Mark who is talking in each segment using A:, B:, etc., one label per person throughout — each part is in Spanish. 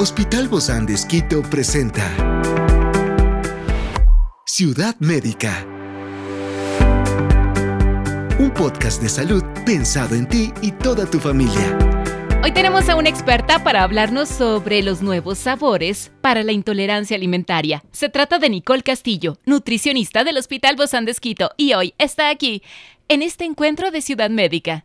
A: Hospital Bozán de Esquito presenta Ciudad Médica. Un podcast de salud pensado en ti y toda tu familia.
B: Hoy tenemos a una experta para hablarnos sobre los nuevos sabores para la intolerancia alimentaria. Se trata de Nicole Castillo, nutricionista del Hospital Bozán de Esquito, y hoy está aquí en este encuentro de Ciudad Médica.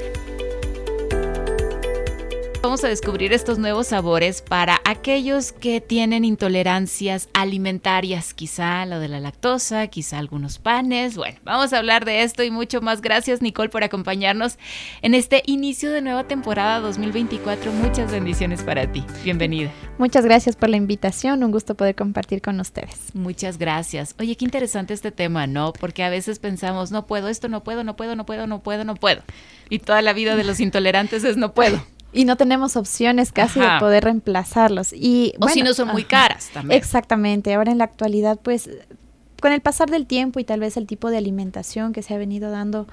B: Vamos a descubrir estos nuevos sabores para aquellos que tienen intolerancias alimentarias, quizá lo de la lactosa, quizá algunos panes. Bueno, vamos a hablar de esto y mucho más. Gracias Nicole por acompañarnos en este inicio de nueva temporada 2024. Muchas bendiciones para ti. Bienvenida.
C: Muchas gracias por la invitación. Un gusto poder compartir con ustedes.
B: Muchas gracias. Oye, qué interesante este tema, ¿no? Porque a veces pensamos, no puedo, esto no puedo, no puedo, no puedo, no puedo, no puedo. Y toda la vida de los intolerantes es no puedo.
C: Y no tenemos opciones casi de poder reemplazarlos. Y,
B: o si no son muy caras también.
C: Exactamente. Ahora en la actualidad, pues con el pasar del tiempo y tal vez el tipo de alimentación que se ha venido dando,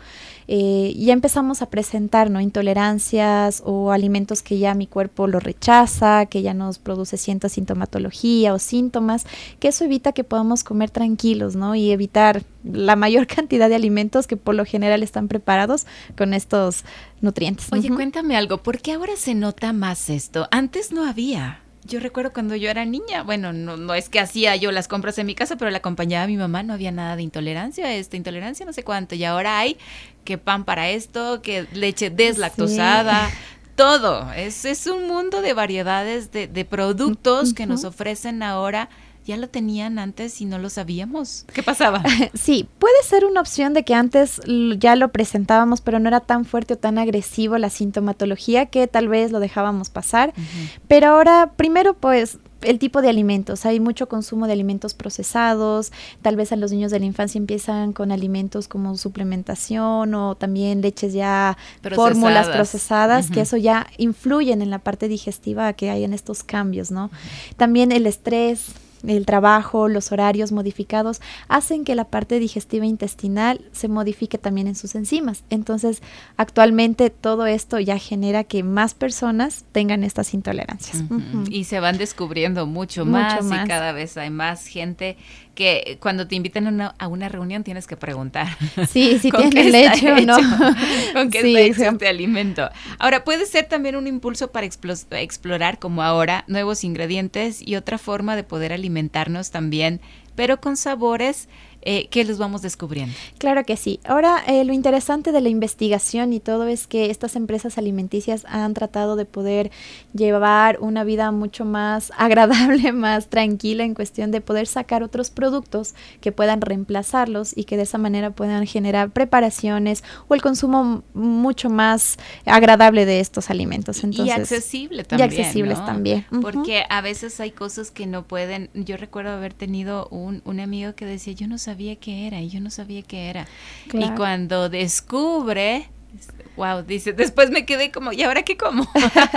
C: eh, ya empezamos a presentar ¿no? intolerancias o alimentos que ya mi cuerpo lo rechaza, que ya nos produce cierta sintomatología o síntomas, que eso evita que podamos comer tranquilos ¿no? y evitar la mayor cantidad de alimentos que por lo general están preparados con estos nutrientes.
B: Oye, cuéntame algo, ¿por qué ahora se nota más esto? Antes no había. Yo recuerdo cuando yo era niña, bueno, no, no es que hacía yo las compras en mi casa, pero la acompañaba a mi mamá, no había nada de intolerancia, esta intolerancia no sé cuánto, y ahora hay que pan para esto, que leche deslactosada, todo. Es, es un mundo de variedades de, de productos que nos ofrecen ahora ya lo tenían antes y no lo sabíamos. ¿Qué pasaba?
C: Sí, puede ser una opción de que antes ya lo presentábamos, pero no era tan fuerte o tan agresivo la sintomatología que tal vez lo dejábamos pasar. Pero ahora, primero, pues el tipo de alimentos. Hay mucho consumo de alimentos procesados. Tal vez a los niños de la infancia empiezan con alimentos como suplementación o también leches ya fórmulas procesadas, que eso ya influyen en la parte digestiva que hay en estos cambios, ¿no? También el estrés el trabajo, los horarios modificados, hacen que la parte digestiva intestinal se modifique también en sus enzimas. Entonces, actualmente todo esto ya genera que más personas tengan estas intolerancias.
B: Y se van descubriendo mucho, más, y cada vez hay más gente que cuando te invitan a una, reunión tienes que preguntar.
C: Sí, si tiene leche o no.
B: con qué sí, está este alimento. Ahora, puede ser también un impulso para explorar, como ahora, nuevos ingredientes y otra forma de poder alimentarnos también, pero con sabores eh, ¿qué les vamos descubriendo?
C: Claro que sí. Ahora, eh, lo interesante de la investigación y todo es que estas empresas alimenticias han tratado de poder llevar una vida mucho más agradable, más tranquila en cuestión de poder sacar otros productos que puedan reemplazarlos y que de esa manera puedan generar preparaciones o el consumo mucho más agradable de estos alimentos.
B: Entonces, y accesible también.
C: Y accesibles también.
B: Porque a veces hay cosas que no pueden. Yo recuerdo haber tenido un, un amigo que decía, yo no sé sabía qué era y yo no sabía qué era. Y cuando descubre Wow, dice, después me quedé como, ¿y ahora qué como?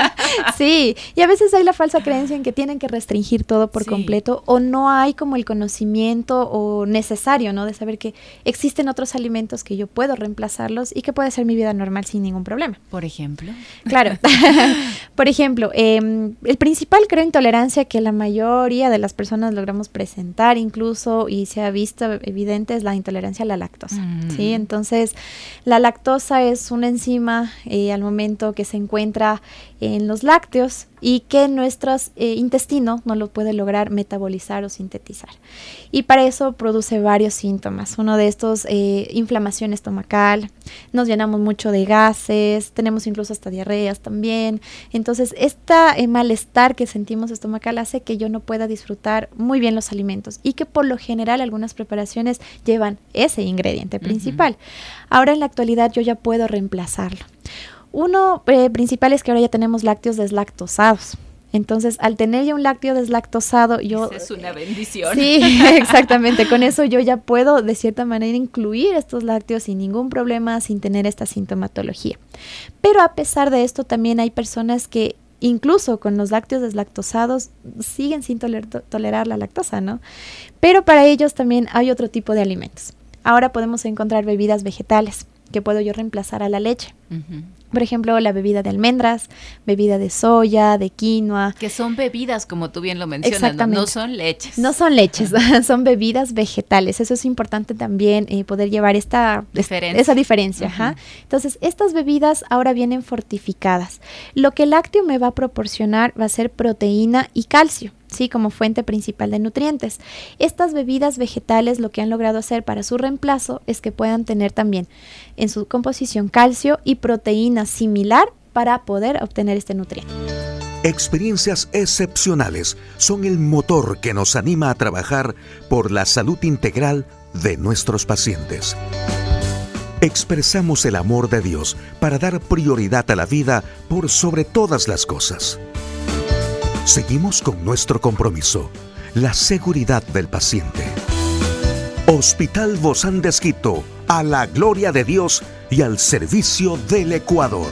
C: sí, y a veces hay la falsa creencia en que tienen que restringir todo por completo o no hay como el conocimiento o necesario, ¿no? De saber que existen otros alimentos que yo puedo reemplazarlos y que puede ser mi vida normal sin ningún problema.
B: Por ejemplo.
C: Claro. por ejemplo, em, el principal, creo, intolerancia que la mayoría de las personas logramos presentar incluso y se ha visto evidente es la intolerancia a la lactosa, ¿sí? Mm. Entonces, la lactosa es una enzima eh, al momento que se encuentra en los lácteos y que nuestro eh, intestino no lo puede lograr metabolizar o sintetizar. Y para eso produce varios síntomas. Uno de estos, eh, inflamación estomacal, nos llenamos mucho de gases, tenemos incluso hasta diarreas también. Entonces, este malestar que sentimos estomacal hace que yo no pueda disfrutar muy bien los alimentos y que por lo general algunas preparaciones llevan ese ingrediente principal. Ahora en la actualidad yo ya puedo reemplazarlo. Uno eh, principal es que ahora ya tenemos lácteos deslactosados. Entonces, al tener ya un lácteo deslactosado, yo...
B: es una bendición.
C: Sí, exactamente. Con eso yo ya puedo, de cierta manera, incluir estos lácteos sin ningún problema, sin tener esta sintomatología. Pero a pesar de esto, también hay personas que incluso con los lácteos deslactosados siguen sin tolerar la lactosa, ¿no? Pero para ellos también hay otro tipo de alimentos. Ahora podemos encontrar bebidas vegetales que puedo yo reemplazar a la leche. Por ejemplo, la bebida de almendras, bebida de soya, de quinoa.
B: Que son bebidas, como tú bien lo mencionas, ¿no? no son leches.
C: No son leches, son bebidas vegetales. Eso es importante también eh, poder llevar esta diferencia. esa diferencia. Entonces, estas bebidas ahora vienen fortificadas. Lo que el lácteo me va a proporcionar va a ser proteína y calcio. ¿Sí? como fuente principal de nutrientes. Estas bebidas vegetales lo que han logrado hacer para su reemplazo es que puedan tener también en su composición calcio y proteína similar para poder obtener este nutriente.
A: Experiencias excepcionales son el motor que nos anima a trabajar por la salud integral de nuestros pacientes. Expresamos el amor de Dios para dar prioridad a la vida por sobre todas las cosas. Seguimos con nuestro compromiso, la seguridad del paciente. Hospital Bozán de Esquito, a la gloria de Dios y al servicio del Ecuador.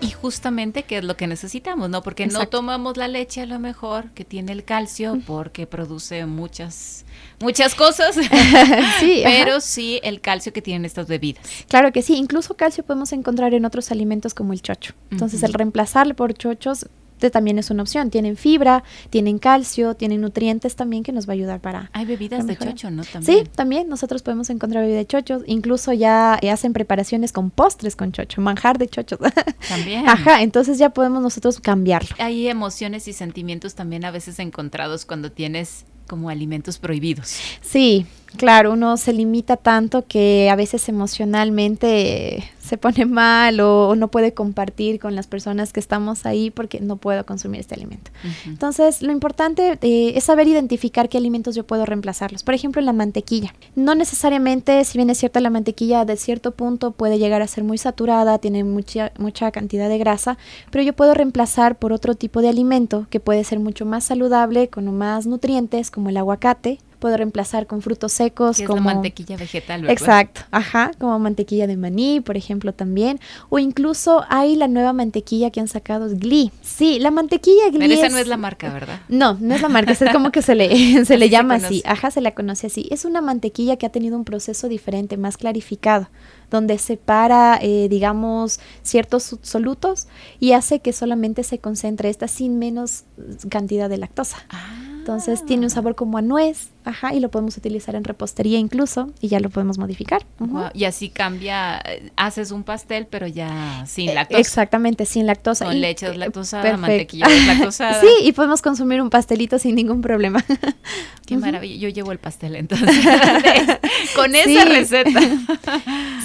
B: Y justamente qué es lo que necesitamos, ¿no? Porque no tomamos la leche a lo mejor que tiene el calcio porque produce muchas muchas cosas. sí, pero sí el calcio que tienen estas bebidas.
C: Claro que sí, incluso calcio podemos encontrar en otros alimentos como el chocho. Entonces, el reemplazarlo por chochos también es una opción. Tienen fibra, tienen calcio, tienen nutrientes también que nos va a ayudar para.
B: Hay bebidas de chocho, ¿no? También.
C: Sí, también nosotros podemos encontrar bebidas de chocho. Incluso ya hacen preparaciones con postres con chocho, manjar de chocho. También. Ajá, entonces ya podemos nosotros cambiarlo.
B: Hay emociones y sentimientos también a veces encontrados cuando tienes como alimentos prohibidos.
C: Sí, claro, uno se limita tanto que a veces emocionalmente se pone mal o, no puede compartir con las personas que estamos ahí porque no puedo consumir este alimento. Entonces, lo importante eh, es saber identificar qué alimentos yo puedo reemplazarlos. Por ejemplo, la mantequilla. No necesariamente, si bien es cierto, la mantequilla de cierto punto puede llegar a ser muy saturada, tiene mucha, mucha cantidad de grasa, pero yo puedo reemplazar por otro tipo de alimento que puede ser mucho más saludable, con más nutrientes, como el aguacate, puedo reemplazar con frutos secos como
B: mantequilla vegetal, ¿verdad?
C: Exacto, ajá, como mantequilla de maní, por ejemplo, también, o incluso hay la nueva mantequilla que han sacado es Glee. Sí, la mantequilla Glee
B: Pero esa no es la marca, ¿verdad?
C: No, no es la marca, es como que se le se le llama así, ajá, se la conoce así. Es una mantequilla que ha tenido un proceso diferente, más clarificado donde separa, eh, digamos, ciertos solutos y hace que solamente se concentre esta sin menos cantidad de lactosa. Ah. Entonces tiene un sabor como a nuez, ajá, y lo podemos utilizar en repostería incluso, y ya lo podemos modificar.
B: y así cambia, eh, haces un pastel, pero ya sin eh, lactosa.
C: Exactamente, sin lactosa.
B: Con leche deslactosada, mantequilla deslactosada.
C: sí, y podemos consumir un pastelito sin ningún problema.
B: Qué maravilla, yo llevo el pastel entonces, con esa receta.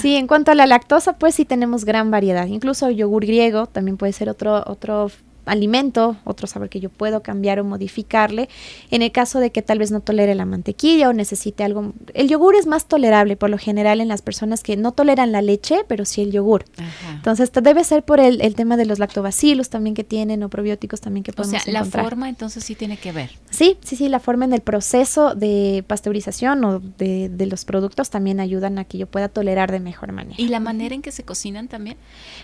C: sí, en cuanto a la lactosa, pues sí tenemos gran variedad, incluso yogur griego también puede ser otro, otro alimento, otro sabor que yo puedo cambiar o modificarle. En el caso de que tal vez no tolere la mantequilla o necesite algo, el yogur es más tolerable por lo general en las personas que no toleran la leche, pero sí el yogur. Entonces debe ser por el, tema de los lactobacilos también que tienen o probióticos también que podemos o sea,
B: la forma entonces sí tiene que ver.
C: Sí, sí, sí, la forma en el proceso de pasteurización o de, de los productos también ayudan a que yo pueda tolerar de mejor manera.
B: ¿Y la manera en que se cocinan también?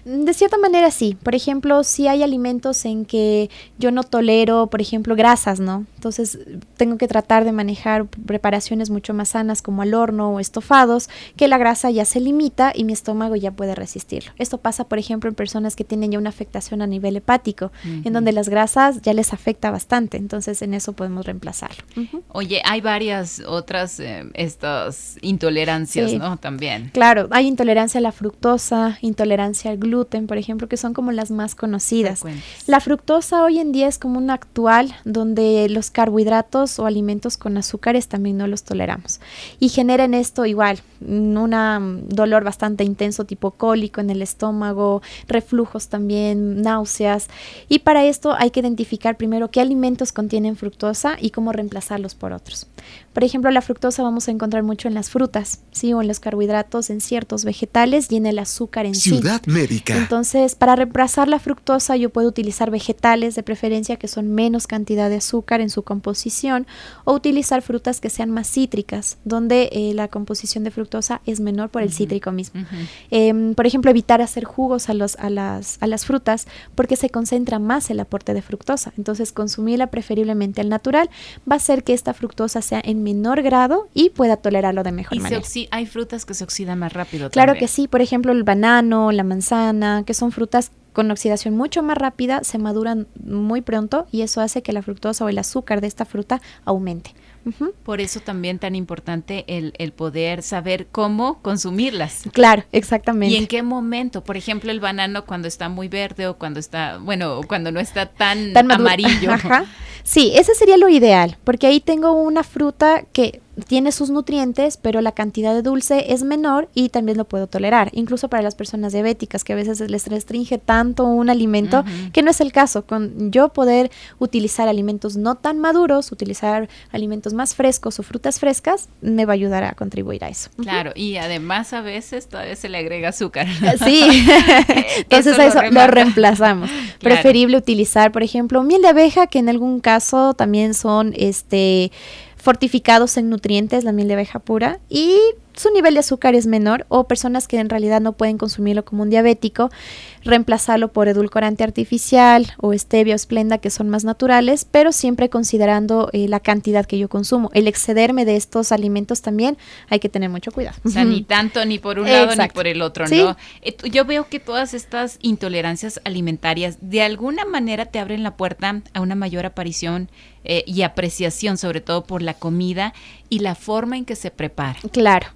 C: De cierta manera sí. Por ejemplo, si hay alimentos en que yo no tolero, por ejemplo, grasas, ¿no? Entonces tengo que tratar de manejar preparaciones mucho más sanas como al horno o estofados, que la grasa ya se limita y mi estómago ya puede resistirlo. Esto pasa, por ejemplo, en personas que tienen ya una afectación a nivel hepático, en donde las grasas ya les afecta bastante, entonces en eso podemos reemplazarlo.
B: Oye, hay varias otras eh, estas intolerancias, ¿no? También.
C: Claro, hay intolerancia a la fructosa, intolerancia al gluten, por ejemplo, que son como las más conocidas. La fructosa hoy en día es como una actual donde los carbohidratos o alimentos con azúcares también no los toleramos. Y genera en esto igual un dolor bastante intenso tipo cólico en el estómago, reflujos también, náuseas. Y para esto hay que identificar primero qué alimentos contienen fructosa y cómo reemplazarlos por otros. Por ejemplo, la fructosa vamos a encontrar mucho en las frutas, ¿sí? o en los carbohidratos, en ciertos vegetales y en el azúcar en
A: Ciudad Médica.
C: Entonces, para reemplazar la fructosa yo puedo utilizar utilizar vegetales de preferencia que son menos cantidad de azúcar en su composición o utilizar frutas que sean más cítricas, donde eh, la composición de fructosa es menor por el cítrico mismo. Em, por ejemplo, evitar hacer jugos a, los, a, las, a las frutas porque se concentra más el aporte de fructosa. Entonces, consumirla preferiblemente al natural va a hacer que esta fructosa sea en menor grado y pueda tolerarlo de mejor manera.
B: hay frutas que se oxidan más rápido.
C: Claro que sí, por ejemplo, el banano, la manzana, que son frutas con oxidación mucho más rápida, se maduran muy pronto y eso hace que la fructosa o el azúcar de esta fruta aumente.
B: Por eso también tan importante el, el, poder saber cómo consumirlas.
C: Claro, exactamente.
B: Y en qué momento, por ejemplo, el banano cuando está muy verde o cuando está, bueno, cuando no está tan, tan amarillo.
C: Ajá. Sí, ese sería lo ideal, porque ahí tengo una fruta que tiene sus nutrientes, pero la cantidad de dulce es menor y también lo puedo tolerar, incluso para las personas diabéticas que a veces les restringe tanto un alimento, que no es el caso, con yo poder utilizar alimentos no tan maduros, utilizar alimentos más frescos o frutas frescas, me va a ayudar a contribuir a eso.
B: Claro, y además a veces todavía se le agrega azúcar.
C: Sí, entonces eso, lo, reemplazamos. Preferible utilizar, por ejemplo, miel de abeja, que en algún caso también son este fortificados en nutrientes, la miel de abeja pura, y su nivel de azúcar es menor, o personas que en realidad no pueden consumirlo como un diabético, reemplazarlo por edulcorante artificial o stevia o esplenda que son más naturales, pero siempre considerando eh, la cantidad que yo consumo. El excederme de estos alimentos también hay que tener mucho cuidado.
B: O sea, ni tanto ni por un lado ni por el otro, ¿no? Eh, yo veo que todas estas intolerancias alimentarias de alguna manera te abren la puerta a una mayor aparición eh, y apreciación, sobre todo por la comida y la forma en que se prepara.
C: Claro,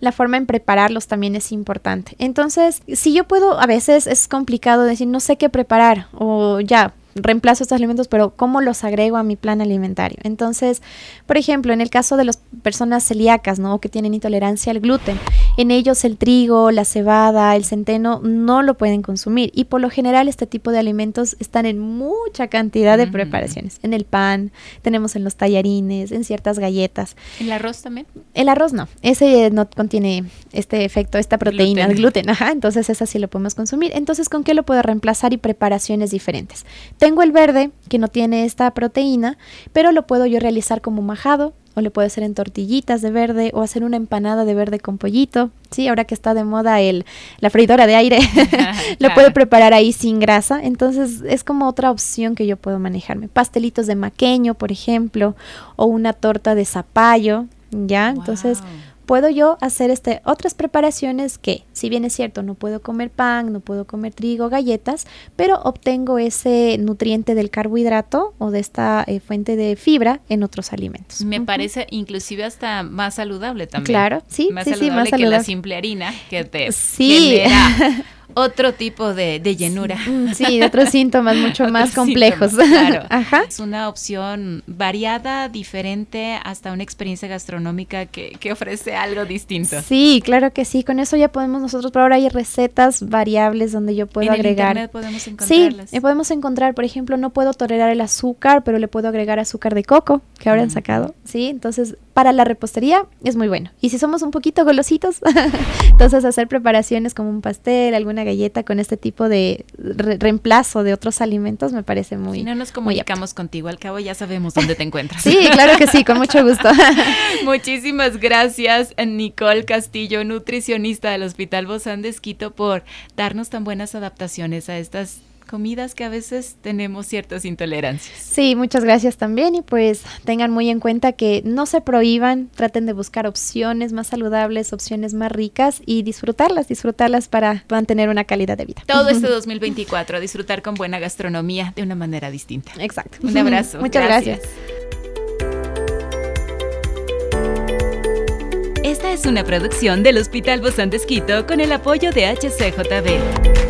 C: la forma en prepararlos también es importante. Entonces, si yo puedo, a veces es complicado decir, no sé qué preparar o ya, reemplazo estos alimentos, pero ¿cómo los agrego a mi plan alimentario? Entonces, por ejemplo, en el caso de las personas celíacas, ¿no? Que tienen intolerancia al gluten, en ellos el trigo, la cebada, el centeno no lo pueden consumir y por lo general este tipo de alimentos están en mucha cantidad de preparaciones. En el pan, tenemos en los tallarines, en ciertas galletas.
B: ¿El arroz también?
C: El arroz no, ese no contiene este efecto, esta proteína, gluten, gluten ajá, entonces esa sí lo podemos consumir. Entonces, ¿con qué lo puedo reemplazar y preparaciones diferentes? Tengo el verde, que no tiene esta proteína, pero lo puedo yo realizar como majado, o le puedo hacer en tortillitas de verde, o hacer una empanada de verde con pollito. Sí, ahora que está de moda el, la freidora de aire, lo puedo preparar ahí sin grasa. Entonces es como otra opción que yo puedo manejarme. Pastelitos de maqueño, por ejemplo, o una torta de zapallo, ¿ya? Entonces puedo yo hacer este, otras preparaciones que, si bien es cierto, no puedo comer pan, no puedo comer trigo, galletas, pero obtengo ese nutriente del carbohidrato o de esta eh, fuente de fibra en otros alimentos.
B: Me parece inclusive hasta más saludable también.
C: Claro, sí,
B: más
C: sí,
B: saludable
C: sí, más
B: que
C: saludable.
B: la simple harina que te
C: sí.
B: otro tipo de, llenura.
C: Sí, de otros síntomas mucho más complejos.
B: claro. Ajá. Es una opción variada, diferente, hasta una experiencia gastronómica que, que, ofrece algo distinto.
C: Sí, claro que sí. Con eso ya podemos nosotros, por ahora hay recetas variables donde yo puedo
B: ¿En
C: agregar.
B: El internet podemos encontrarlas.
C: Sí, podemos encontrar, por ejemplo, no puedo tolerar el azúcar, pero le puedo agregar azúcar de coco, que ahora han sacado. Sí, entonces para la repostería es muy bueno. Y si somos un poquito golositos, entonces hacer preparaciones como un pastel, alguna galleta con este tipo de re reemplazo de otros alimentos me parece muy.
B: Si no nos comunicamos contigo, al cabo ya sabemos dónde te encuentras.
C: sí, claro que sí, con mucho gusto.
B: Muchísimas gracias, Nicole Castillo, nutricionista del Hospital Bozán de Esquito, por darnos tan buenas adaptaciones a estas comidas que a veces tenemos ciertas intolerancias.
C: Sí, muchas gracias también y pues tengan muy en cuenta que no se prohíban, traten de buscar opciones más saludables, opciones más ricas y disfrutarlas, disfrutarlas para mantener una calidad de vida.
B: Todo este 2024, disfrutar con buena gastronomía de una manera distinta.
C: Exacto.
B: Un abrazo.
C: Muchas gracias. gracias.
D: Esta es una producción del Hospital Bozán de Esquito con el apoyo de HCJB.